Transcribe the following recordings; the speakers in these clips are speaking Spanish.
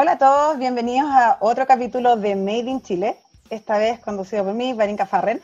Hola a todos, bienvenidos a otro capítulo de Made in Chile, esta vez conducido por mí, Varinka Farren.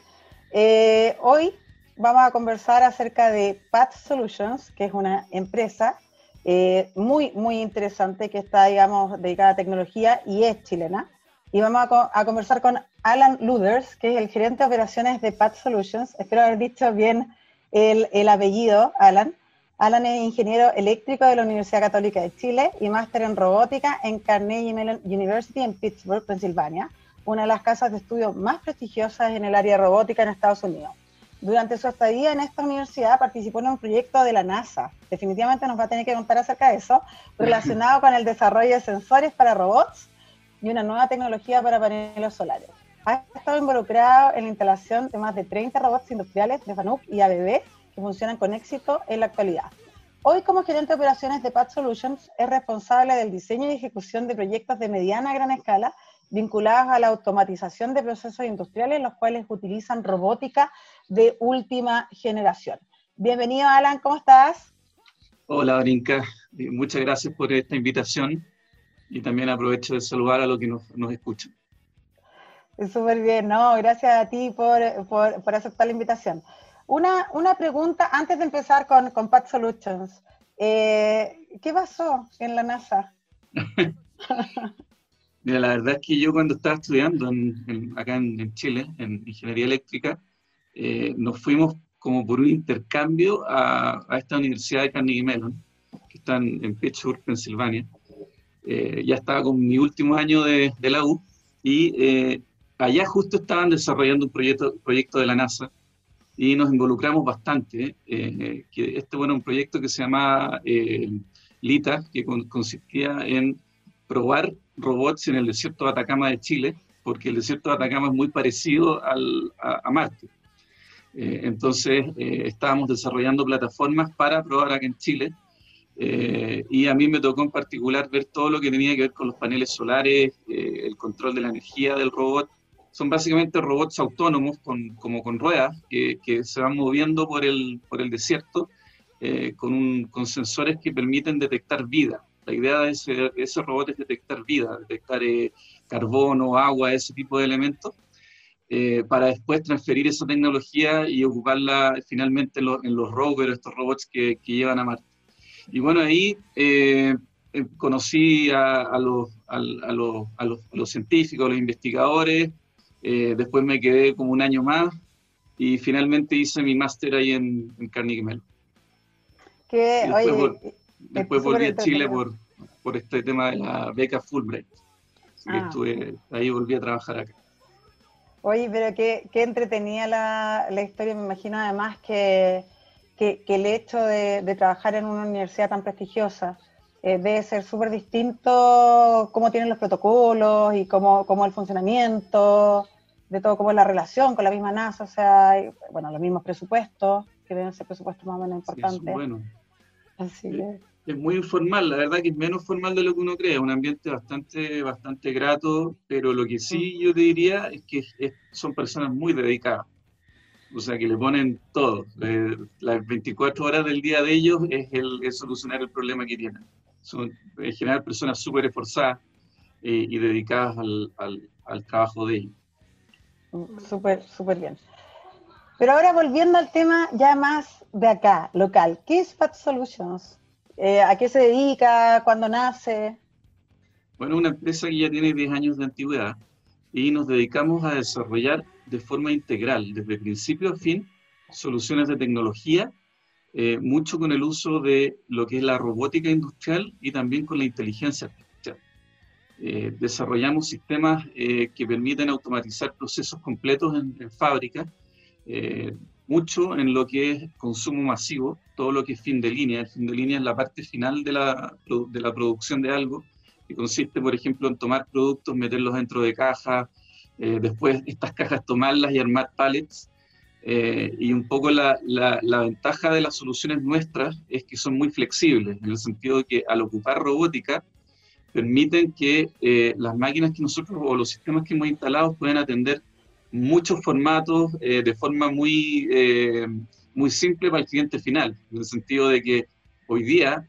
Eh, hoy vamos a conversar acerca de Path Solutions, que es una empresa eh, muy, muy interesante que está, digamos, dedicada a tecnología y es chilena. Y vamos a, conversar con Alan Luders, que es el gerente de operaciones de Path Solutions. Espero haber dicho bien el apellido, Alan. Alan es ingeniero eléctrico de la Universidad Católica de Chile y máster en robótica en Carnegie Mellon University en Pittsburgh, Pensilvania, una de las casas de estudio más prestigiosas en el área robótica en Estados Unidos. Durante su estadía en esta universidad participó en un proyecto de la NASA. Definitivamente nos va a tener que contar acerca de eso, relacionado con el desarrollo de sensores para robots y una nueva tecnología para paneles solares. Ha estado involucrado en la instalación de más de 30 robots industriales de FANUC y ABB que funcionan con éxito en la actualidad. Hoy, como gerente de operaciones de Path Solutions, es responsable del diseño y ejecución de proyectos de mediana a gran escala vinculados a la automatización de procesos industriales, los cuales utilizan robótica de última generación. Bienvenido, Alan, ¿cómo estás? Hola, Brinca. Muchas gracias por esta invitación y también aprovecho de saludar a los que nos, nos escuchan. Súper bien, ¿no? Gracias a ti por, por, por aceptar la invitación. Una, una pregunta antes de empezar con, con Pat Solutions. Eh, ¿Qué pasó en la NASA? Mira, la verdad es que yo cuando estaba estudiando acá en, Chile, en ingeniería eléctrica, eh, nos fuimos como por un intercambio a, a, esta universidad de Carnegie Mellon, que está en, Pittsburgh, Pensilvania. Eh, ya estaba con mi último año de, de la U y allá justo estaban desarrollando un proyecto, proyecto de la NASA y nos involucramos bastante. Eh, que este bueno, un proyecto que se llama eh, LITA, que consistía en probar robots en el desierto de Atacama de Chile, porque el desierto de Atacama es muy parecido al, a, Marte. Eh, entonces, estábamos desarrollando plataformas para probar acá en Chile. y a mí me tocó en particular ver todo lo que tenía que ver con los paneles solares, el control de la energía del robot, son básicamente robots autónomos con, como con ruedas que, que, se van moviendo por el, por el desierto eh, con, un, con, sensores que permiten detectar vida. La idea de ese, ese robot es detectar vida, detectar eh, carbono, agua, ese tipo de elementos, eh, para después transferir esa tecnología y ocuparla finalmente en, en los rovers, estos robots que, que, llevan a Marte. Y bueno, ahí conocí a, a, los, a, los, a, los, a los científicos, a los investigadores, eh, después me quedé como un año más y finalmente hice mi máster ahí en, Carnegie Mellon. después, volví a Chile por, por, este tema de la beca Fulbright. Ah. estuve, ahí volví a trabajar acá. Oye, pero qué, qué entretenida la, la, historia, me imagino además que, que, el hecho de, de, trabajar en una universidad tan prestigiosa eh, debe ser súper distinto cómo tienen los protocolos y cómo, cómo el funcionamiento de todo como la relación con la misma NASA, o sea, bueno, los mismos presupuestos, que deben ser presupuestos más o menos importantes. bueno. Así Es muy informal, la verdad que es menos formal de lo que uno cree, es un ambiente bastante, bastante grato, pero lo que sí yo te diría es que son personas muy dedicadas, o sea, que le ponen todo, las 24 horas del día de ellos es, el, solucionar el problema que tienen. Son en general personas súper esforzadas eh, y dedicadas al, al, al trabajo de ellos. Súper, súper bien. Pero ahora volviendo al tema ya más de acá, local, ¿qué es Fat Solutions? Eh, ¿A qué se dedica? ¿Cuándo nace? Bueno, una empresa que ya tiene 10 años de antigüedad y nos dedicamos a desarrollar de forma integral, desde principio a fin, soluciones de tecnología, eh, mucho con el uso de lo que es la robótica industrial y también con la inteligencia artificial. Eh, desarrollamos sistemas eh, que permiten automatizar procesos completos en, fábrica, eh, mucho en lo que es consumo masivo, todo lo que es fin de línea. El fin de línea es la parte final de la, de la producción de algo, que consiste, por ejemplo, en tomar productos, meterlos dentro de cajas, después estas cajas tomarlas y armar pallets. y un poco la, la, la, ventaja de las soluciones nuestras es que son muy flexibles, en el sentido de que al ocupar robótica, permiten que eh, las máquinas que nosotros o los sistemas que hemos instalado puedan atender muchos formatos eh, de forma muy, eh, muy simple para el cliente final, en el sentido de que hoy día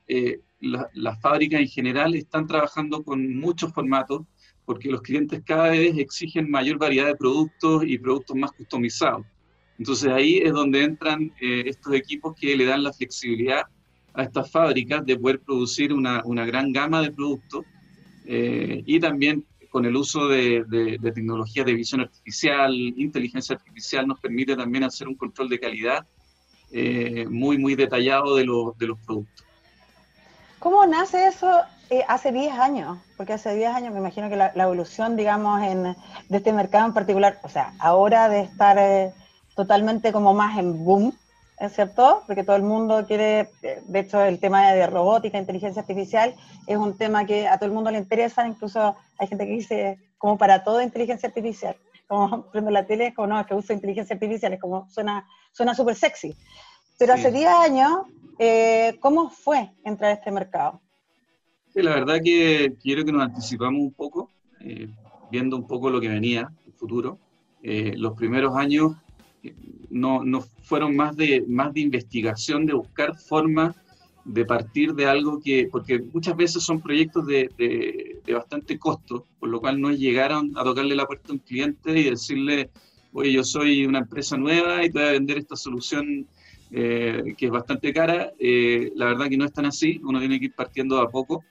las fábricas en general están trabajando con muchos formatos porque los clientes cada vez exigen mayor variedad de productos y productos más customizados. Entonces ahí es donde entran eh, estos equipos que le dan la flexibilidad a estas fábricas de poder producir una, una gran gama de productos eh, y también con el uso de, tecnologías de visión artificial, inteligencia artificial, nos permite también hacer un control de calidad eh, muy, muy detallado de, de los productos. ¿Cómo nace eso hace 10 años? Porque hace 10 años me imagino que la, evolución, digamos, en, de este mercado en particular, o sea, ahora de estar totalmente como más en boom, ¿es cierto? Porque todo el mundo quiere, de hecho el tema de robótica, inteligencia artificial, es un tema que a todo el mundo le interesa, incluso hay gente que dice como para todo inteligencia artificial, como prendo la tele, como no, es que uso inteligencia artificial, es como suena suena súper sexy. Pero hace 10 años, eh, ¿cómo fue entrar a este mercado? Sí, la verdad que quiero que nos anticipamos un poco, eh, viendo un poco lo que venía, el futuro. Eh, los primeros años no, no fueron más de, más de investigación, de buscar formas de partir de algo que, porque muchas veces son proyectos de, de, bastante costo, por lo cual no es llegar a, tocarle la puerta a un cliente y decirle, oye, yo soy una empresa nueva y te voy a vender esta solución eh, que es bastante cara. Eh, la verdad que no es tan así, uno tiene que ir partiendo a poco,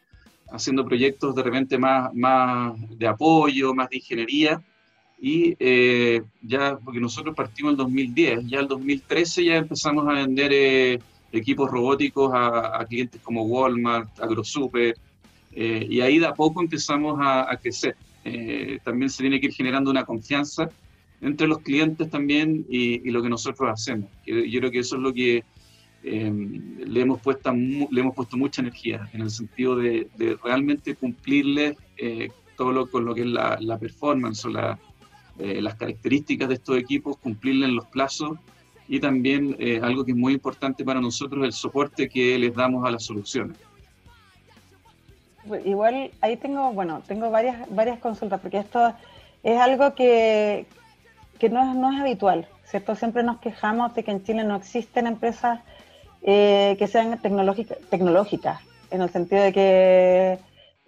haciendo proyectos de repente más, más de apoyo, más de ingeniería, y eh, ya, porque nosotros partimos en 2010, ya en 2013 ya empezamos a vender eh, equipos robóticos a, clientes como Walmart, AgroSuper, eh, y ahí de a poco empezamos a, crecer. también se tiene que ir generando una confianza entre los clientes también y, lo que nosotros hacemos. Yo creo que eso es lo que le, hemos puesto, le hemos puesto mucha energía, en el sentido de, realmente cumplirles todo lo, con lo que es la, la performance o la, eh, las características de estos equipos, cumplirle en los plazos y también eh, algo que es muy importante para nosotros, el soporte que les damos a las soluciones. Igual ahí tengo, bueno, tengo varias, varias consultas, porque esto es algo que, que no, es, no es habitual, ¿cierto? Siempre nos quejamos de que en Chile no existen empresas eh, que sean tecnológicas, en el sentido de que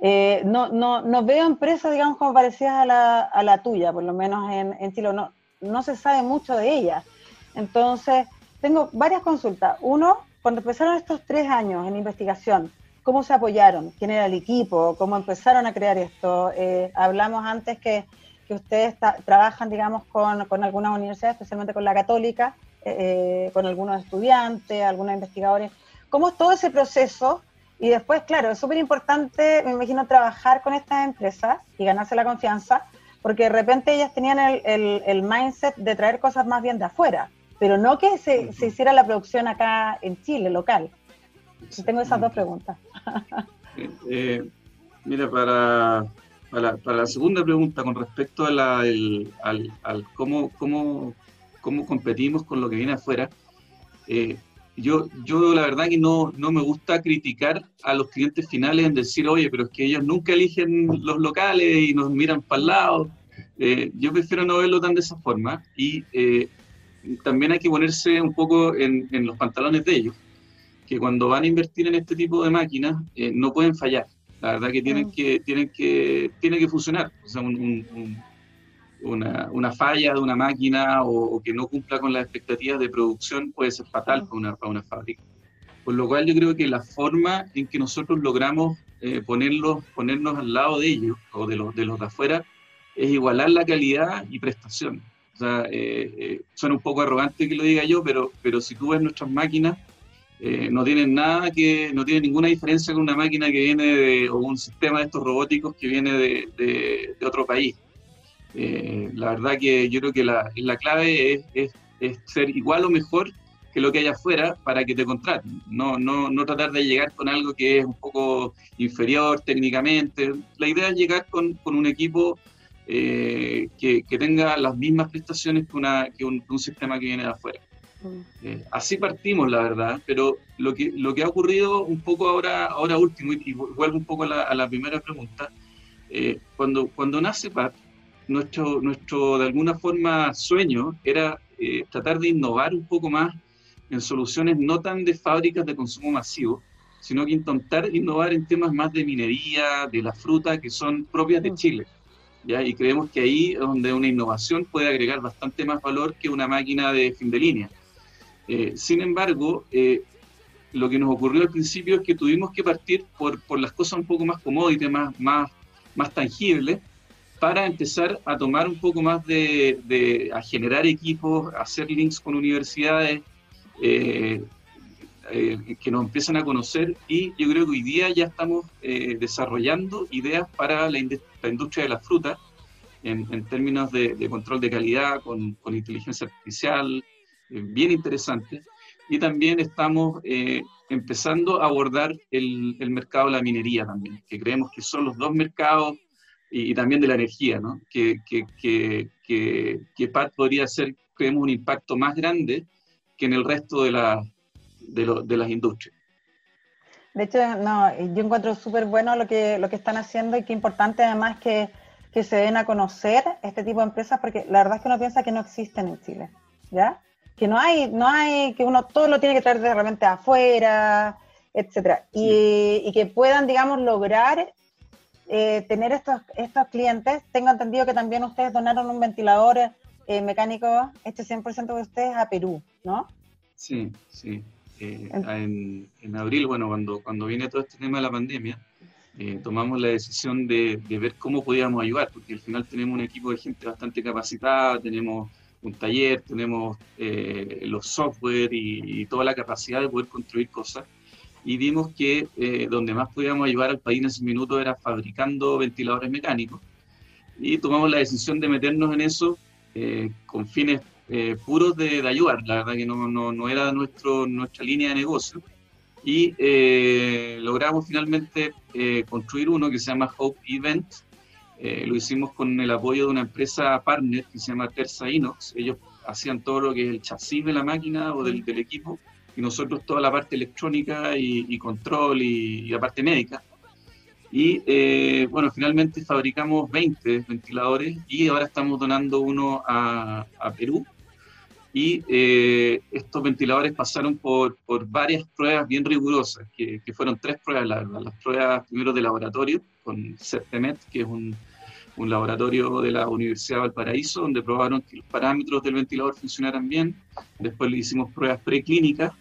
eh, no, no, no, veo empresas, digamos, como parecidas a la, a la tuya, por lo menos en, en. No, no se sabe mucho de ellas. Entonces, tengo varias consultas. Uno, cuando empezaron estos tres años en investigación, ¿cómo se apoyaron? ¿Quién era el equipo? ¿Cómo empezaron a crear esto? Eh, hablamos antes que, que ustedes trabajan, digamos, con, con, algunas universidades, especialmente con la católica, eh, con algunos estudiantes, algunos investigadores. ¿Cómo es todo ese proceso y después, claro, es súper importante, me imagino, trabajar con estas empresas y ganarse la confianza, porque de repente ellas tenían el, el, mindset de traer cosas más bien de afuera, pero no que se, se hiciera la producción acá en Chile, local. tengo esas dos preguntas. Eh, mira, para, para, para, la segunda pregunta, con respecto a la, al, al cómo, cómo, cómo competimos con lo que viene afuera, eh, yo, yo la verdad que no, no me gusta criticar a los clientes finales en decir, oye, pero es que ellos nunca eligen los locales y nos miran para el lado. Eh, yo prefiero no verlo tan de esa forma y eh, también hay que ponerse un poco en, en, los pantalones de ellos, que cuando van a invertir en este tipo de máquinas eh, no pueden fallar. La verdad que tienen, mm. que, tienen, que, tiene que funcionar. O sea, un una, una, falla de una máquina o, que no cumpla con las expectativas de producción puede ser fatal para una, para una fábrica. Por lo cual yo creo que la forma en que nosotros logramos eh, ponerlos, ponernos al lado de ellos o de los de, los de afuera es igualar la calidad y prestación. O sea, eh, eh, suena un poco arrogante que lo diga yo, pero, pero si tú ves nuestras máquinas, eh, no tienen nada que, no tienen ninguna diferencia con una máquina que viene de, o un sistema de estos robóticos que viene de, de, de otro país. Eh, la verdad que yo creo que la, la clave es, es, ser igual o mejor que lo que hay afuera para que te contraten. No, no, no tratar de llegar con algo que es un poco inferior técnicamente. La idea es llegar con, con un equipo eh, que, que, tenga las mismas prestaciones que, una, que un, sistema que viene de afuera. Mm. Eh, así partimos, la verdad, pero lo que, lo que ha ocurrido un poco ahora, ahora último, y, vuelvo un poco a la, a la primera pregunta, cuando, cuando nace PAT, nuestro, nuestro de alguna forma, sueño era eh, tratar de innovar un poco más en soluciones no tan de fábricas de consumo masivo, sino que intentar innovar en temas más de minería, de la fruta, que son propias de mm. Chile. ¿ya? Y creemos que ahí es donde una innovación puede agregar bastante más valor que una máquina de fin de línea. Eh, sin embargo, eh, lo que nos ocurrió al principio es que tuvimos que partir por, por las cosas un poco más commodities, más, más, más tangibles, para empezar a tomar un poco más de, a generar equipos, a hacer links con universidades, eh, eh, que nos empiezan a conocer y yo creo que hoy día ya estamos eh, desarrollando ideas para la, industria de la fruta en, términos de, control de calidad con, con inteligencia artificial, bien interesante. Y también estamos empezando a abordar el, el mercado de la minería también, que creemos que son los dos mercados y, también de la energía, ¿no? que, que, que, que, PAT podría hacer, creemos, un impacto más grande que en el resto de, la, de, de las industrias. De hecho, no, yo encuentro súper bueno lo que, lo que están haciendo y qué importante además que, que se den a conocer este tipo de empresas, porque la verdad es que uno piensa que no existen en Chile, ¿ya? Que no hay, no hay, que uno todo lo tiene que traer de repente afuera, etcétera, y, y, que puedan, digamos, lograr eh, tener estos, estos clientes. Tengo entendido que también ustedes donaron un ventilador eh, mecánico, este 100% de ustedes, a Perú, ¿no? Sí, sí. Eh, en, en, abril, bueno, cuando, cuando viene todo este tema de la pandemia, tomamos la decisión de, de, ver cómo podíamos ayudar, porque al final tenemos un equipo de gente bastante capacitada, tenemos un taller, tenemos los software y, toda la capacidad de poder construir cosas y vimos que eh, donde más podíamos ayudar al país en ese minuto era fabricando ventiladores mecánicos. Y tomamos la decisión de meternos en eso eh, con fines eh, puros de, de, ayudar. La verdad que no, no, no, era nuestro, nuestra línea de negocio. Y logramos finalmente construir uno que se llama Hope Event. lo hicimos con el apoyo de una empresa partner que se llama Terza Inox. Ellos hacían todo lo que es el chasis de la máquina o del, del equipo y nosotros toda la parte electrónica y, control y, la parte médica. Y eh, bueno, finalmente fabricamos 20 ventiladores y ahora estamos donando uno a, Perú. Y eh, estos ventiladores pasaron por, por, varias pruebas bien rigurosas, que, fueron tres pruebas, las pruebas primero de laboratorio con CEPTEMET, que es un, un laboratorio de la Universidad de Valparaíso, donde probaron que los parámetros del ventilador funcionaran bien. Después le hicimos pruebas preclínicas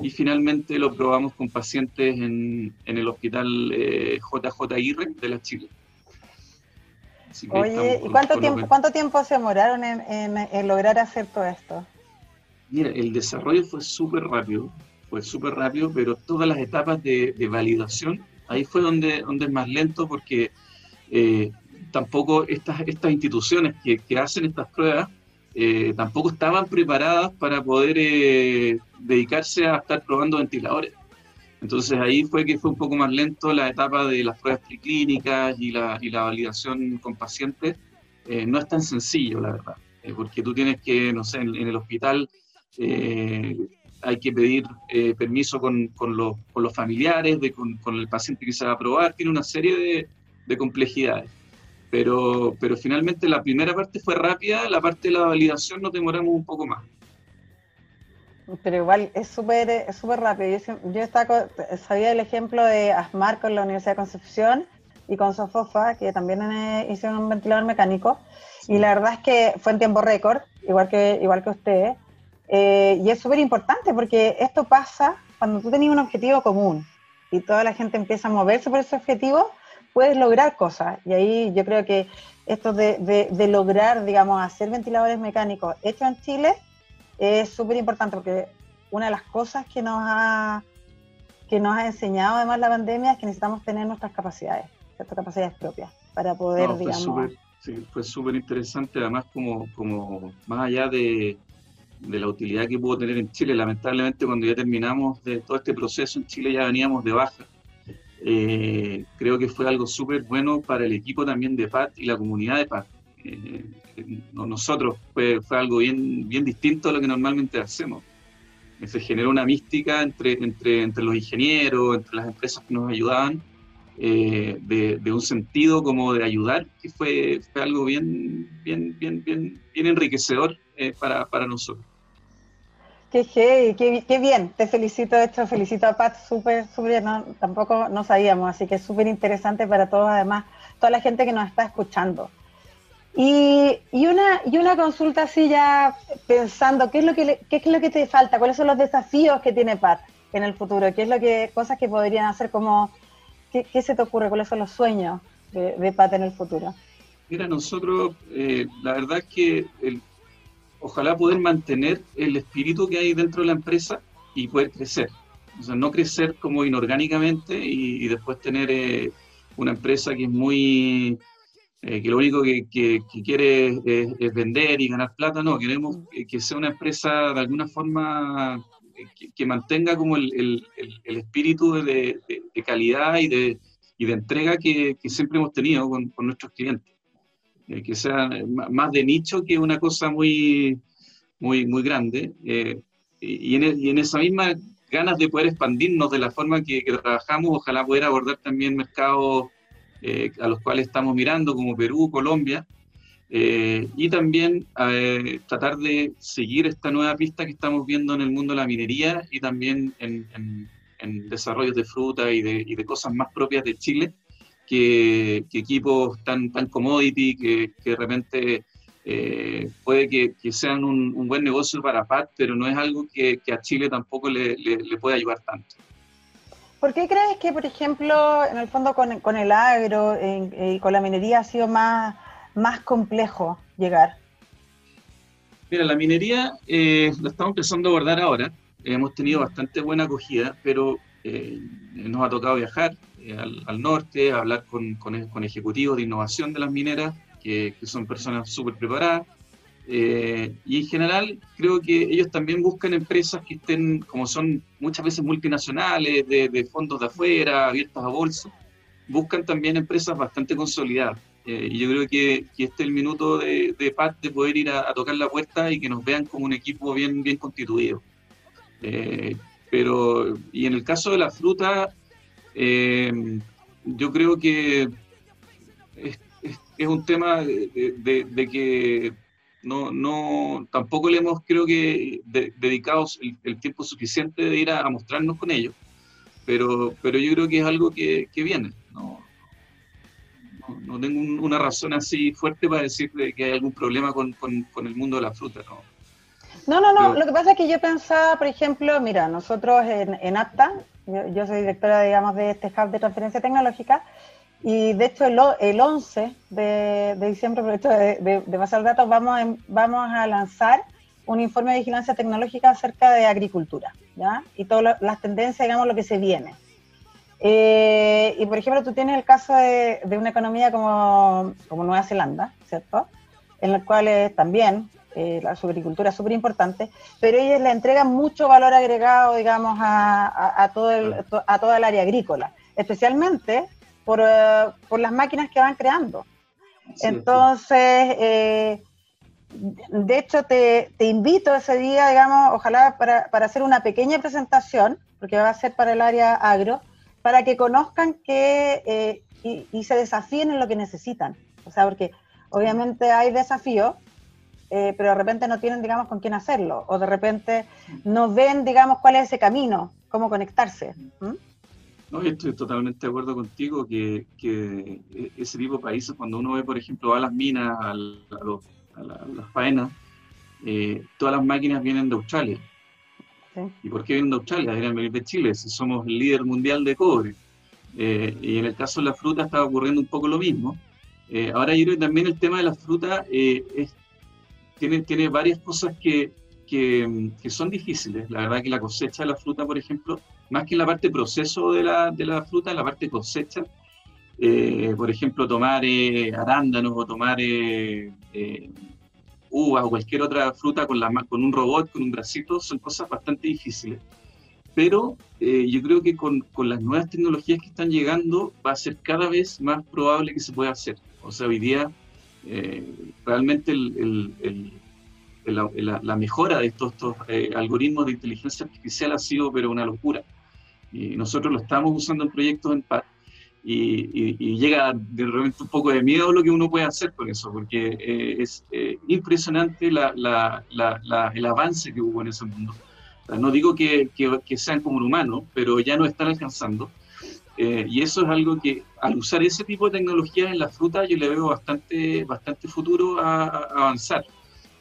y finalmente lo probamos con pacientes en, en el hospital eh, JJ Aguirre de la Chile. Oye, ¿y cuánto tiempo, cuánto tiempo se demoraron en, en, lograr hacer todo esto? Mira, el desarrollo fue súper rápido, fue súper rápido, pero todas las etapas de, de, validación, ahí fue donde, donde es más lento porque eh, tampoco estas, estas instituciones que, que hacen estas pruebas eh, tampoco estaban preparadas para poder eh, dedicarse a estar probando ventiladores. Entonces ahí fue que fue un poco más lento la etapa de las pruebas preclínicas y la, validación con pacientes. Eh, no es tan sencillo, la verdad, porque tú tienes que, no sé, en, el hospital hay que pedir permiso con, los, familiares, de, con, el paciente que se va a probar, tiene una serie de complejidades. Pero, pero finalmente la primera parte fue rápida, la parte de la validación nos demoramos un poco más. Pero igual es súper es súper rápido. Yo, yo estaba, sabía el ejemplo de Asmar con la Universidad de Concepción y con Sofofa, que también eh, hicieron un ventilador mecánico. Y la verdad es que fue en tiempo récord, igual que, igual que ustedes. Eh, y es súper importante porque esto pasa cuando tú tenías un objetivo común y toda la gente empieza a moverse por ese objetivo, puedes lograr cosas. Y ahí yo creo que esto de, de, lograr, digamos, hacer ventiladores mecánicos hechos en Chile es súper importante porque una de las cosas que nos ha que nos ha enseñado además la pandemia es que necesitamos tener nuestras capacidades, nuestras capacidades propias para poder, no, digamos... Super, sí, fue súper interesante, además como, como más allá de, de la utilidad que pudo tener en Chile, lamentablemente cuando ya terminamos de todo este proceso en Chile ya veníamos de baja eh, creo que fue algo súper bueno para el equipo también de PAT y la comunidad de PAT. Eh, nosotros fue, fue, algo bien, bien distinto a lo que normalmente hacemos. Se generó una mística entre, entre, entre los ingenieros, entre las empresas que nos ayudaban, eh, de, un sentido como de ayudar, que fue, fue algo bien, bien, bien, bien, bien enriquecedor para, para nosotros. Qué, qué, qué, bien, te felicito, esto, felicito a Pat, súper, súper, no, tampoco no sabíamos, así que es súper interesante para todos, además, toda la gente que nos está escuchando. Y, una, y una consulta así ya pensando, ¿qué es, lo que qué es lo que te falta? ¿Cuáles son los desafíos que tiene Pat en el futuro? ¿Qué es lo que, cosas que podrían hacer como, qué, se te ocurre? ¿Cuáles son los sueños de, Pat en el futuro? Mira, nosotros, eh, la verdad es que el, ojalá poder mantener el espíritu que hay dentro de la empresa y poder crecer. O sea, no crecer como inorgánicamente y, después tener eh, una empresa que es muy eh, que lo único que, quiere es, vender y ganar plata, no, queremos que sea una empresa de alguna forma eh, que, mantenga como el, espíritu de, calidad y de, y de entrega que, siempre hemos tenido con, nuestros clientes. Eh, que sea más de nicho que una cosa muy, muy, muy grande. y, en, esa misma ganas de poder expandirnos de la forma que, trabajamos, ojalá poder abordar también mercados eh, a los cuales estamos mirando, como Perú, Colombia, eh, y también eh, tratar de seguir esta nueva pista que estamos viendo en el mundo de la minería y también en, desarrollos de fruta y de, cosas más propias de Chile, que, equipos tan, tan commodity que, de repente puede que, sean un, buen negocio para PAT, pero no es algo que, a Chile tampoco le, le puede ayudar tanto. ¿Por qué crees que, por ejemplo, en el fondo con, el agro y con la minería ha sido más, más complejo llegar? Mira, la minería eh, la estamos empezando a abordar ahora. hemos tenido bastante buena acogida, pero eh, nos ha tocado viajar eh, al, norte, hablar con, con, ejecutivos de innovación de las mineras, que, que son personas súper preparadas, eh, y en general creo que ellos también buscan empresas que estén, como son muchas veces multinacionales, de, fondos de afuera, abiertas a bolsa, buscan también empresas bastante consolidadas. Eh, y yo creo que, este es el minuto de, de Pat de poder ir a, tocar la puerta y que nos vean como un equipo bien, bien constituido. Eh, pero, y en el caso de la fruta, yo creo que es, es, un tema de que no, no, tampoco le hemos, creo que, dedicado el, tiempo suficiente de ir a, mostrarnos con ellos, pero, pero yo creo que es algo que, viene. No, no, tengo una razón así fuerte para decir que hay algún problema con, el mundo de la fruta. No, no, no, lo que pasa es que yo pensaba, por ejemplo, mira, nosotros en, en APTA, yo, soy directora, digamos, de este hub de transferencia tecnológica, y de hecho, el, el 11 de, diciembre, por esto de, de, pasar datos, vamos, vamos a lanzar un informe de vigilancia tecnológica acerca de agricultura, ¿ya? Y todas las tendencias, digamos, lo que se viene. Eh, y por ejemplo, tú tienes el caso de, una economía como, como, Nueva Zelanda, ¿cierto? En la cual también eh, la agricultura es súper importante, pero ellos le entregan mucho valor agregado, digamos, a, a, todo el, a toda el área agrícola, especialmente por, eh, por las máquinas que van creando. Entonces, eh, de hecho, te, te, invito ese día, digamos, ojalá para, para, hacer una pequeña presentación, porque va a ser para el área agro, para que conozcan que eh, y, se desafíen en lo que necesitan. O sea, porque obviamente hay desafíos, pero de repente no tienen, digamos, con quién hacerlo, o de repente no ven, digamos, cuál es ese camino, cómo conectarse. No, estoy totalmente de acuerdo contigo que, que, ese tipo de países, cuando uno ve, por ejemplo, a las minas, a, las faenas, eh, todas las máquinas vienen de Australia. ¿Y por qué vienen de Australia? Deberían venir de Chile, si somos el líder mundial de cobre. Eh, y en el caso de la fruta está ocurriendo un poco lo mismo. Eh, ahora yo creo que también el tema de la fruta es, tiene, tiene varias cosas que, que, que, son difíciles. La verdad que la cosecha de la fruta, por ejemplo, más que en la parte proceso de la, de la fruta, en la parte cosecha, eh, por ejemplo, tomar eh, arándanos o tomar eh, uvas o cualquier otra fruta con, la, con un robot, con un bracito, son cosas bastante difíciles. Pero yo creo que con, con, las nuevas tecnologías que están llegando va a ser cada vez más probable que se pueda hacer. O sea, hoy día realmente el, el, la, la, mejora de estos, estos algoritmos de inteligencia artificial ha sido pero una locura. Y nosotros lo estamos usando en proyectos en paz. Y, llega de repente un poco de miedo lo que uno puede hacer con eso, porque eh, es eh, impresionante la, la, el avance que hubo en ese mundo. no digo que, que, sean como un humano, pero ya no están alcanzando. Eh, y eso es algo que al usar ese tipo de tecnología en la fruta yo le veo bastante, bastante futuro a, avanzar,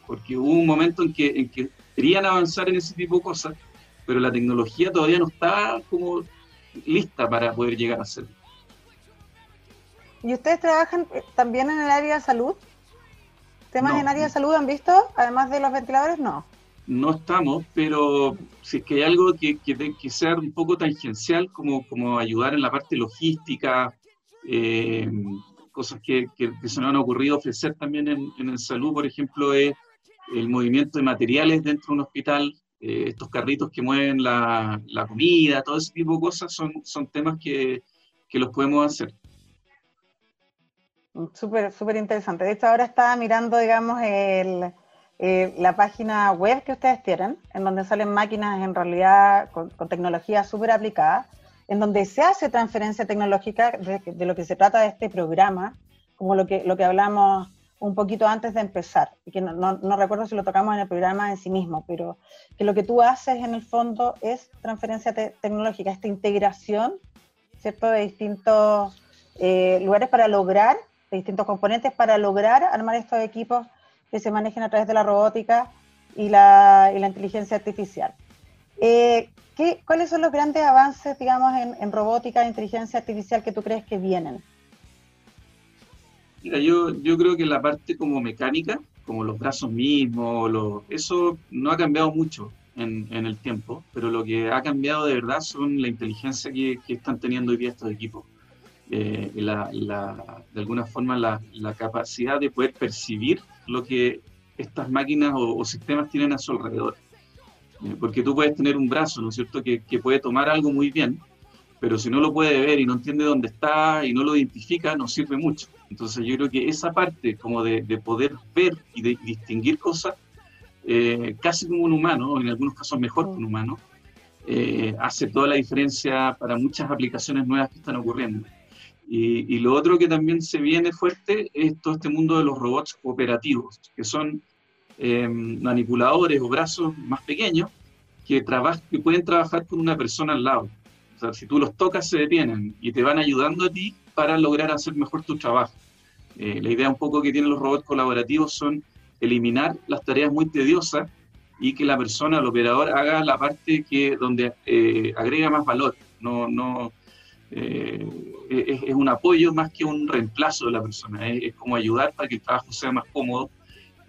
porque hubo un momento en que, en que querían avanzar en ese tipo de cosas, pero la tecnología todavía no está como lista para poder llegar a hacerlo. ¿Y ustedes trabajan eh, también en el área de salud? ¿Temas en área de salud han visto? Además de los ventiladores, no. No estamos, pero si es que hay algo que, que, que sea un poco tangencial, como, como ayudar en la parte logística, eh, cosas que, que, se nos han ocurrido ofrecer también en, el salud, por ejemplo, es el movimiento de materiales dentro de un hospital, eh, estos carritos que mueven la, la, comida, todo ese tipo de cosas son, son temas que, que los podemos hacer. Súper, súper interesante. De hecho, ahora estaba mirando, digamos, el, eh, la página web que ustedes tienen, en donde salen máquinas en realidad con, tecnología súper aplicada, en donde se hace transferencia tecnológica de, lo que se trata de este programa, como lo que, lo que hablamos un poquito antes de empezar, y que no, no, recuerdo si lo tocamos en el programa en sí mismo, pero que lo que tú haces en el fondo es transferencia tecnológica, esta integración, ¿cierto?, de distintos eh, lugares para lograr distintos componentes para lograr armar estos equipos que se manejen a través de la robótica y la, y la inteligencia artificial. Eh, ¿qué, ¿Cuáles son los grandes avances, digamos, en, en, robótica e inteligencia artificial que tú crees que vienen? Mira, yo, yo creo que la parte como mecánica, como los brazos mismos, lo, eso no ha cambiado mucho en, en, el tiempo, pero lo que ha cambiado de verdad son la inteligencia que, que están teniendo hoy día estos equipos. Eh, la, de alguna forma la, capacidad de poder percibir lo que estas máquinas o, sistemas tienen a su alrededor. Eh, porque tú puedes tener un brazo, ¿no es cierto?, que, puede tomar algo muy bien, pero si no lo puede ver y no entiende dónde está y no lo identifica, no sirve mucho. Entonces yo creo que esa parte como de, poder ver y de distinguir cosas, eh, casi como un humano, o en algunos casos mejor que un humano, hace toda la diferencia para muchas aplicaciones nuevas que están ocurriendo. Y, lo otro que también se viene fuerte es todo este mundo de los robots operativos, que son eh, manipuladores o brazos más pequeños que, que pueden trabajar con una persona al lado. O sea, si tú los tocas se detienen y te van ayudando a ti para lograr hacer mejor tu trabajo. Eh, la idea un poco que tienen los robots colaborativos son eliminar las tareas muy tediosas y que la persona, el operador, haga la parte que, donde eh, agrega más valor. No, no, eh, es, un apoyo más que un reemplazo de la persona, es, como ayudar para que el trabajo sea más cómodo.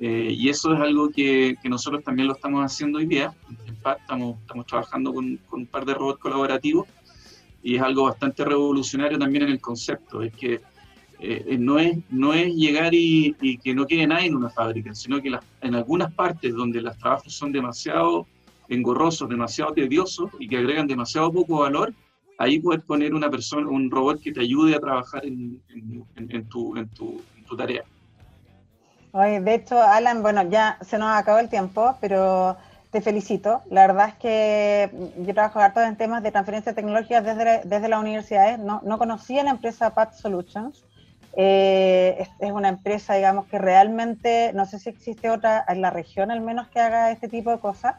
Eh, y eso es algo que, que, nosotros también lo estamos haciendo hoy día. En PAC estamos, estamos trabajando con, con, un par de robots colaborativos y es algo bastante revolucionario también en el concepto. Es que eh, no, es, no es llegar y, y, que no quede nadie en una fábrica, sino que en algunas partes donde los trabajos son demasiado engorrosos, demasiado tediosos y que agregan demasiado poco valor, ahí puedes poner una persona, un robot que te ayude a trabajar en, tu, tarea. Oye, de hecho, Alan, bueno, ya se nos acabó el tiempo, pero te felicito. La verdad es que yo trabajo harto en temas de transferencia tecnológica desde, desde las universidades. No, no conocía la empresa Path Solutions. Eh, es, una empresa, digamos, que realmente, no sé si existe otra en la región al menos que haga este tipo de cosas.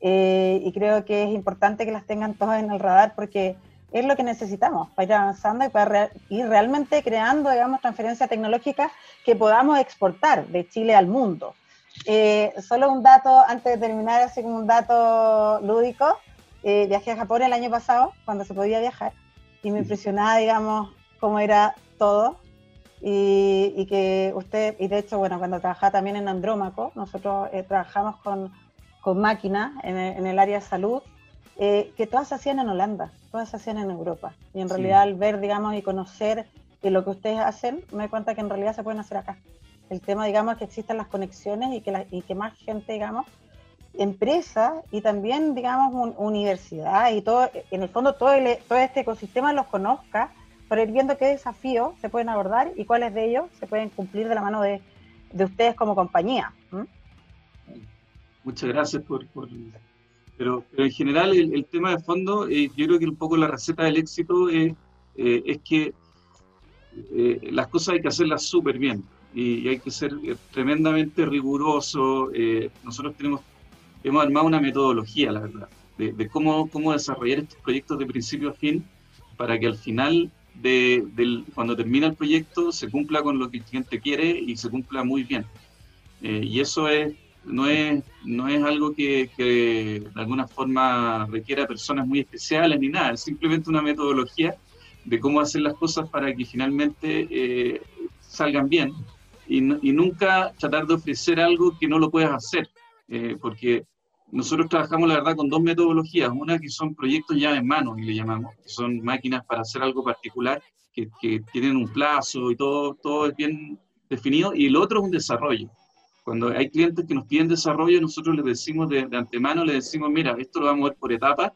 Eh, y creo que es importante que las tengan todas en el radar porque es lo que necesitamos para ir avanzando y para ir realmente creando, digamos, transferencia tecnológica que podamos exportar de Chile al mundo. Eh, solo un dato, antes de terminar, así como un dato lúdico, eh, viajé a Japón el año pasado, cuando se podía viajar, y me impresionaba, digamos, cómo era todo, y, y, que usted, y de hecho, bueno, cuando trabajaba también en Andrómaco, nosotros trabajamos con con máquinas en, el área de salud, eh, que todas se hacían en Holanda, todas se hacían en Europa. Y en realidad al ver, digamos, y conocer lo que ustedes hacen, me doy cuenta que en realidad se pueden hacer acá. El tema, digamos, es que existan las conexiones y que, la, y que más gente, digamos, empresas y también, digamos, universidad y todo, en el fondo todo, todo este ecosistema los conozca para ir viendo qué desafíos se pueden abordar y cuáles de ellos se pueden cumplir de la mano de, de ustedes como compañía. Muchas gracias por... Pero, pero, en general el, tema de fondo, eh, yo creo que un poco la receta del éxito es, eh, es que eh, las cosas hay que hacerlas súper bien y, hay que ser tremendamente riguroso. nosotros tenemos hemos armado una metodología, la verdad, de, cómo, cómo desarrollar estos proyectos de principio a fin para que al final, de, del, cuando termina el proyecto, se cumpla con lo que el cliente quiere y se cumpla muy bien. Eh, y eso es, no, es, no es algo que, de alguna forma requiera personas muy especiales ni nada, es simplemente una metodología de cómo hacer las cosas para que finalmente eh, salgan bien y, y, nunca tratar de ofrecer algo que no lo puedas hacer, eh, porque nosotros trabajamos la verdad con dos metodologías, una que son proyectos ya en mano, y le llamamos, que son máquinas para hacer algo particular, que, que tienen un plazo y todo, todo es bien definido, y el otro es un desarrollo. Cuando hay clientes que nos piden desarrollo, nosotros les decimos de, antemano, les decimos, mira, esto lo vamos a ver por etapas,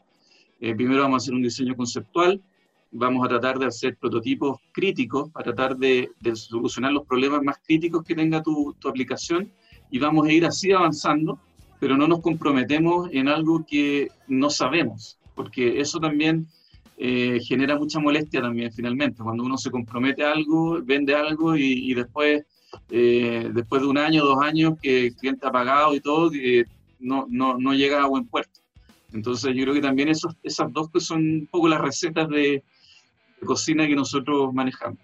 eh, primero vamos a hacer un diseño conceptual, vamos a tratar de hacer prototipos críticos para tratar de, solucionar los problemas más críticos que tenga tu, aplicación y vamos a ir así avanzando, pero no nos comprometemos en algo que no sabemos, porque eso también eh, genera mucha molestia también finalmente, cuando uno se compromete a algo, vende algo y, después, eh, después de un año, dos años que el cliente ha pagado y todo, no, no, no llega a buen puerto. Entonces yo creo que también esos, esas dos que son un poco las recetas de, cocina que nosotros manejamos.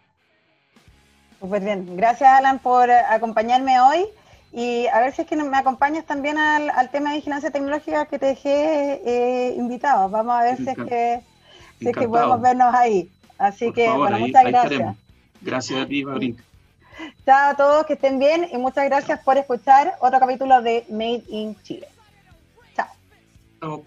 Súper bien. Gracias, Alan, por acompañarme hoy. Y a ver si es que me acompañas también al, tema de vigilancia tecnológica que te dejé eh, invitado. Vamos a ver si es, que, si es que podemos vernos ahí. Así que, bueno, muchas gracias. Gracias a ti, Fabrín. Chao a todos, que estén bien y muchas gracias por escuchar otro capítulo de Made in Chile. Chao.